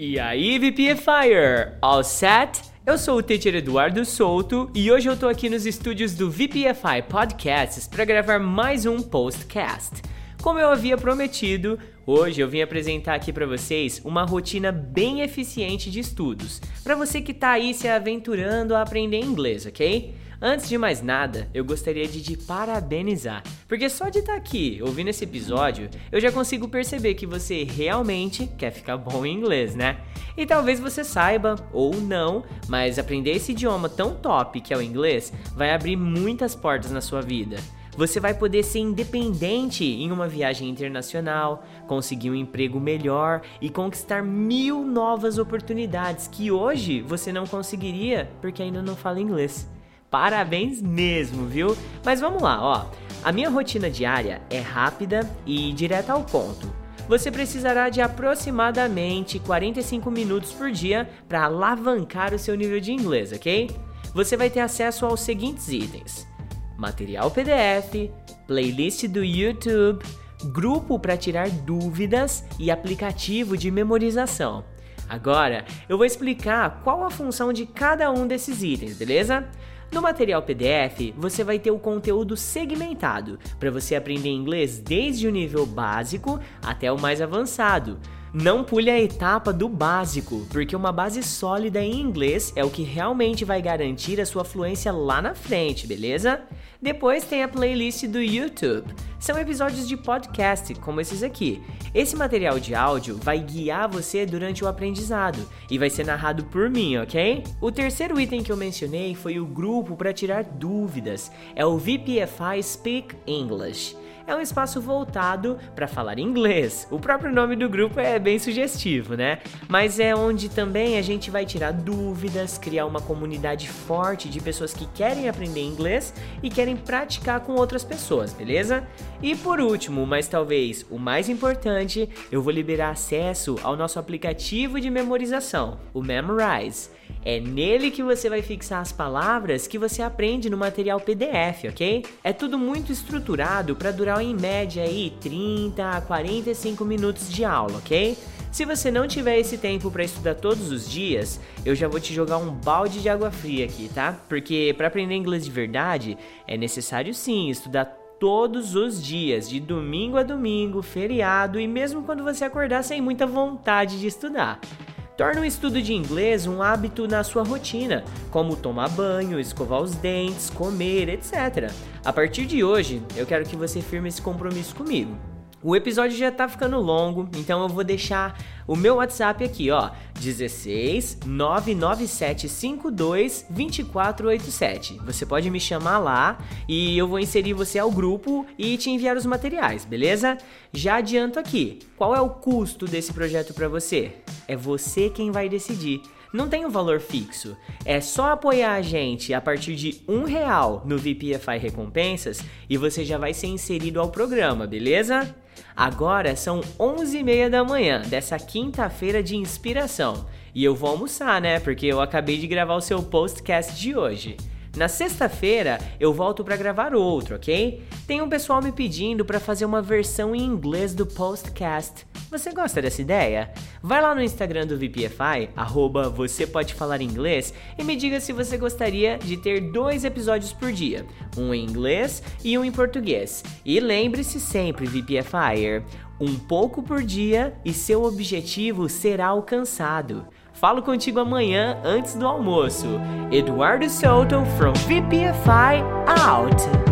E aí, VPFire! All set? Eu sou o teacher Eduardo Souto e hoje eu tô aqui nos estúdios do VPFI Podcasts para gravar mais um postcast. Como eu havia prometido, hoje eu vim apresentar aqui para vocês uma rotina bem eficiente de estudos, para você que tá aí se aventurando a aprender inglês, ok? Antes de mais nada, eu gostaria de te parabenizar, porque só de estar tá aqui ouvindo esse episódio, eu já consigo perceber que você realmente quer ficar bom em inglês, né? E talvez você saiba ou não, mas aprender esse idioma tão top que é o inglês vai abrir muitas portas na sua vida. Você vai poder ser independente em uma viagem internacional, conseguir um emprego melhor e conquistar mil novas oportunidades que hoje você não conseguiria porque ainda não fala inglês. Parabéns mesmo, viu? Mas vamos lá, ó. A minha rotina diária é rápida e direta ao ponto. Você precisará de aproximadamente 45 minutos por dia para alavancar o seu nível de inglês, ok? Você vai ter acesso aos seguintes itens: material PDF, playlist do YouTube, grupo para tirar dúvidas e aplicativo de memorização. Agora, eu vou explicar qual a função de cada um desses itens, beleza? No material PDF, você vai ter o conteúdo segmentado para você aprender inglês desde o nível básico até o mais avançado. Não pule a etapa do básico, porque uma base sólida em inglês é o que realmente vai garantir a sua fluência lá na frente, beleza? Depois tem a playlist do YouTube. São episódios de podcast, como esses aqui. Esse material de áudio vai guiar você durante o aprendizado e vai ser narrado por mim, ok? O terceiro item que eu mencionei foi o grupo para tirar dúvidas. É o VPFI Speak English é um espaço voltado para falar inglês. O próprio nome do grupo é bem sugestivo, né? Mas é onde também a gente vai tirar dúvidas, criar uma comunidade forte de pessoas que querem aprender inglês e querem praticar com outras pessoas, beleza? E por último, mas talvez o mais importante, eu vou liberar acesso ao nosso aplicativo de memorização, o Memorize. É nele que você vai fixar as palavras que você aprende no material PDF, ok? É tudo muito estruturado para durar em média aí 30 a 45 minutos de aula, ok? Se você não tiver esse tempo para estudar todos os dias, eu já vou te jogar um balde de água fria aqui, tá? Porque para aprender inglês de verdade, é necessário sim estudar todos os dias, de domingo a domingo, feriado e mesmo quando você acordar sem muita vontade de estudar. Torna o estudo de inglês um hábito na sua rotina, como tomar banho, escovar os dentes, comer, etc. A partir de hoje, eu quero que você firme esse compromisso comigo. O episódio já tá ficando longo, então eu vou deixar o meu WhatsApp aqui, ó, 16 99752 2487. Você pode me chamar lá e eu vou inserir você ao grupo e te enviar os materiais, beleza? Já adianto aqui, qual é o custo desse projeto para você? É você quem vai decidir não tem um valor fixo. É só apoiar a gente a partir de um real no VPFI Recompensas e você já vai ser inserido ao programa, beleza? Agora são 11h30 da manhã dessa quinta-feira de inspiração e eu vou almoçar, né? Porque eu acabei de gravar o seu postcast de hoje. Na sexta-feira eu volto para gravar outro, ok? Tem um pessoal me pedindo para fazer uma versão em inglês do postcast. Você gosta dessa ideia? Vai lá no Instagram do VPFI, arroba você pode falar inglês, e me diga se você gostaria de ter dois episódios por dia, um em inglês e um em português. E lembre-se sempre, VPFire, um pouco por dia e seu objetivo será alcançado. Falo contigo amanhã antes do almoço. Eduardo Souto from VPFI out.